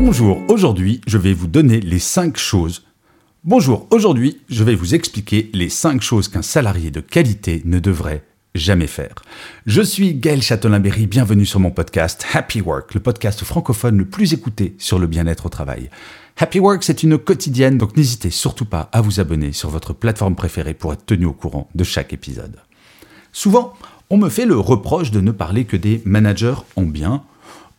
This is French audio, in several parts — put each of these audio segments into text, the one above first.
Bonjour, aujourd'hui je vais vous donner les 5 choses. Bonjour, aujourd'hui je vais vous expliquer les 5 choses qu'un salarié de qualité ne devrait jamais faire. Je suis Gaël Châtelain-Berry, bienvenue sur mon podcast Happy Work, le podcast francophone le plus écouté sur le bien-être au travail. Happy Work, c'est une quotidienne, donc n'hésitez surtout pas à vous abonner sur votre plateforme préférée pour être tenu au courant de chaque épisode. Souvent, on me fait le reproche de ne parler que des managers en bien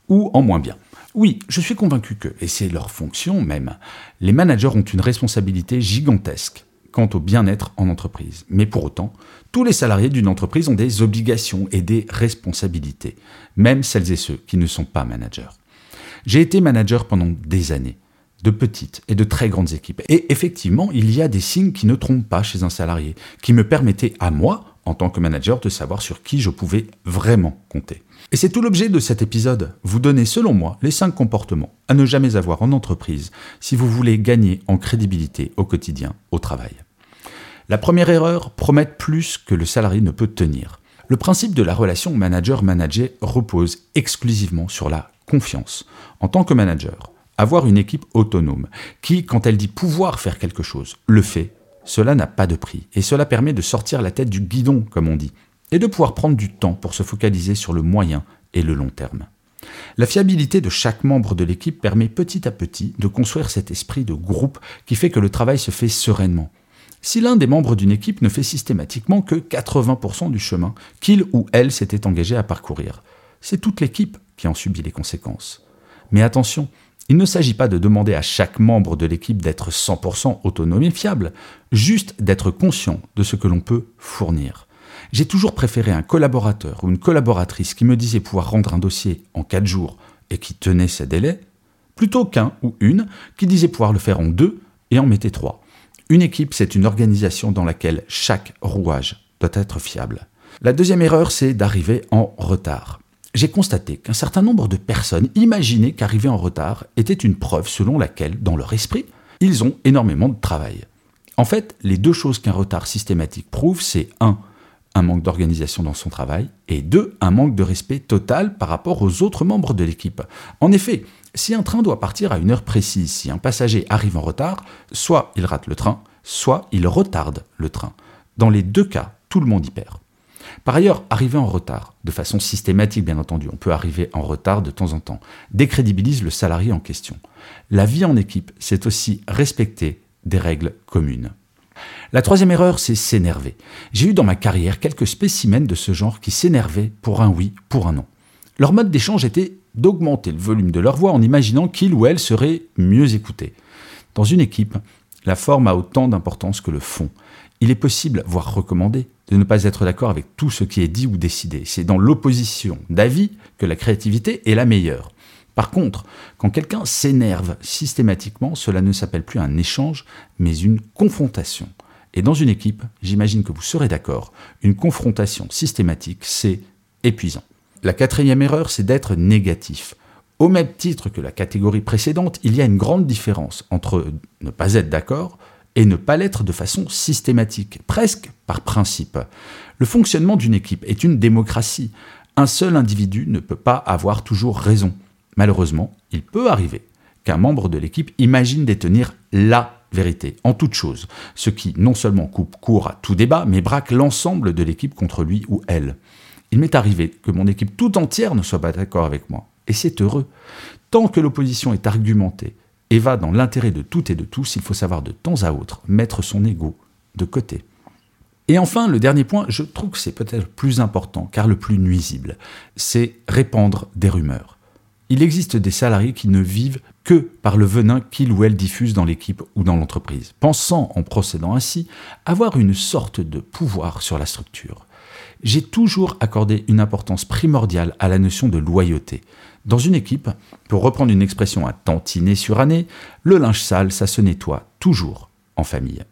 ou en moins bien. Oui, je suis convaincu que, et c'est leur fonction même, les managers ont une responsabilité gigantesque quant au bien-être en entreprise. Mais pour autant, tous les salariés d'une entreprise ont des obligations et des responsabilités, même celles et ceux qui ne sont pas managers. J'ai été manager pendant des années, de petites et de très grandes équipes. Et effectivement, il y a des signes qui ne trompent pas chez un salarié, qui me permettaient à moi, en tant que manager, de savoir sur qui je pouvais vraiment compter. Et c'est tout l'objet de cet épisode, vous donner selon moi les 5 comportements à ne jamais avoir en entreprise si vous voulez gagner en crédibilité au quotidien, au travail. La première erreur, promettre plus que le salarié ne peut tenir. Le principe de la relation manager-manager repose exclusivement sur la confiance. En tant que manager, avoir une équipe autonome qui, quand elle dit pouvoir faire quelque chose, le fait, cela n'a pas de prix. Et cela permet de sortir la tête du guidon, comme on dit, et de pouvoir prendre du temps pour se focaliser sur le moyen et le long terme. La fiabilité de chaque membre de l'équipe permet petit à petit de construire cet esprit de groupe qui fait que le travail se fait sereinement. Si l'un des membres d'une équipe ne fait systématiquement que 80% du chemin qu'il ou elle s'était engagé à parcourir, c'est toute l'équipe qui en subit les conséquences. Mais attention, il ne s'agit pas de demander à chaque membre de l'équipe d'être 100% autonome et fiable, juste d'être conscient de ce que l'on peut fournir. J'ai toujours préféré un collaborateur ou une collaboratrice qui me disait pouvoir rendre un dossier en 4 jours et qui tenait ses délais, plutôt qu'un ou une qui disait pouvoir le faire en deux et en mettait trois. Une équipe, c'est une organisation dans laquelle chaque rouage doit être fiable. La deuxième erreur, c'est d'arriver en retard. J'ai constaté qu'un certain nombre de personnes imaginaient qu'arriver en retard était une preuve selon laquelle, dans leur esprit, ils ont énormément de travail. En fait, les deux choses qu'un retard systématique prouve, c'est 1 un manque d'organisation dans son travail, et deux, un manque de respect total par rapport aux autres membres de l'équipe. En effet, si un train doit partir à une heure précise, si un passager arrive en retard, soit il rate le train, soit il retarde le train. Dans les deux cas, tout le monde y perd. Par ailleurs, arriver en retard, de façon systématique bien entendu, on peut arriver en retard de temps en temps, décrédibilise le salarié en question. La vie en équipe, c'est aussi respecter des règles communes. La troisième erreur, c'est s'énerver. J'ai eu dans ma carrière quelques spécimens de ce genre qui s'énervaient pour un oui, pour un non. Leur mode d'échange était d'augmenter le volume de leur voix en imaginant qu'il ou elle serait mieux écouté. Dans une équipe, la forme a autant d'importance que le fond. Il est possible, voire recommandé, de ne pas être d'accord avec tout ce qui est dit ou décidé. C'est dans l'opposition d'avis que la créativité est la meilleure. Par contre, quand quelqu'un s'énerve systématiquement, cela ne s'appelle plus un échange, mais une confrontation. Et dans une équipe, j'imagine que vous serez d'accord, une confrontation systématique, c'est épuisant. La quatrième erreur, c'est d'être négatif. Au même titre que la catégorie précédente, il y a une grande différence entre ne pas être d'accord et ne pas l'être de façon systématique, presque par principe. Le fonctionnement d'une équipe est une démocratie. Un seul individu ne peut pas avoir toujours raison. Malheureusement, il peut arriver qu'un membre de l'équipe imagine détenir la vérité en toute chose, ce qui non seulement coupe court à tout débat, mais braque l'ensemble de l'équipe contre lui ou elle. Il m'est arrivé que mon équipe tout entière ne soit pas d'accord avec moi, et c'est heureux. Tant que l'opposition est argumentée et va dans l'intérêt de toutes et de tous, il faut savoir de temps à autre mettre son ego de côté. Et enfin, le dernier point, je trouve que c'est peut-être le plus important, car le plus nuisible, c'est répandre des rumeurs. Il existe des salariés qui ne vivent que par le venin qu'ils ou elles diffusent dans l'équipe ou dans l'entreprise, pensant, en procédant ainsi, avoir une sorte de pouvoir sur la structure. j'ai toujours accordé une importance primordiale à la notion de loyauté. Dans une équipe, pour reprendre une expression à tantiner sur année, le linge sale, ça se nettoie toujours en famille.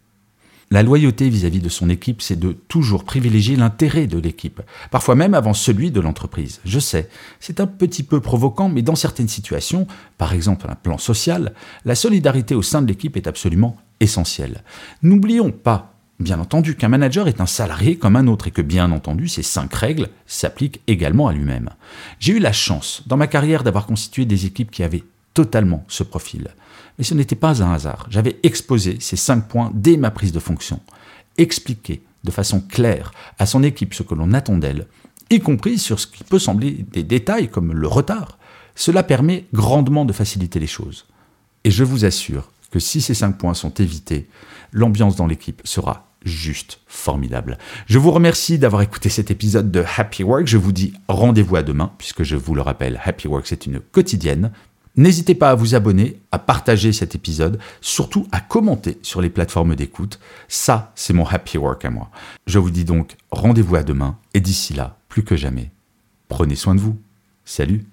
La loyauté vis-à-vis de son équipe, c'est de toujours privilégier l'intérêt de l'équipe, parfois même avant celui de l'entreprise. Je sais, c'est un petit peu provoquant, mais dans certaines situations, par exemple un plan social, la solidarité au sein de l'équipe est absolument essentielle. N'oublions pas, bien entendu, qu'un manager est un salarié comme un autre et que, bien entendu, ces cinq règles s'appliquent également à lui-même. J'ai eu la chance, dans ma carrière, d'avoir constitué des équipes qui avaient totalement ce profil. Mais ce n'était pas un hasard. J'avais exposé ces cinq points dès ma prise de fonction. Expliquer de façon claire à son équipe ce que l'on attend d'elle, y compris sur ce qui peut sembler des détails comme le retard, cela permet grandement de faciliter les choses. Et je vous assure que si ces cinq points sont évités, l'ambiance dans l'équipe sera juste formidable. Je vous remercie d'avoir écouté cet épisode de Happy Work. Je vous dis rendez-vous à demain, puisque je vous le rappelle, Happy Work, c'est une quotidienne. N'hésitez pas à vous abonner, à partager cet épisode, surtout à commenter sur les plateformes d'écoute. Ça, c'est mon happy work à moi. Je vous dis donc rendez-vous à demain et d'ici là, plus que jamais, prenez soin de vous. Salut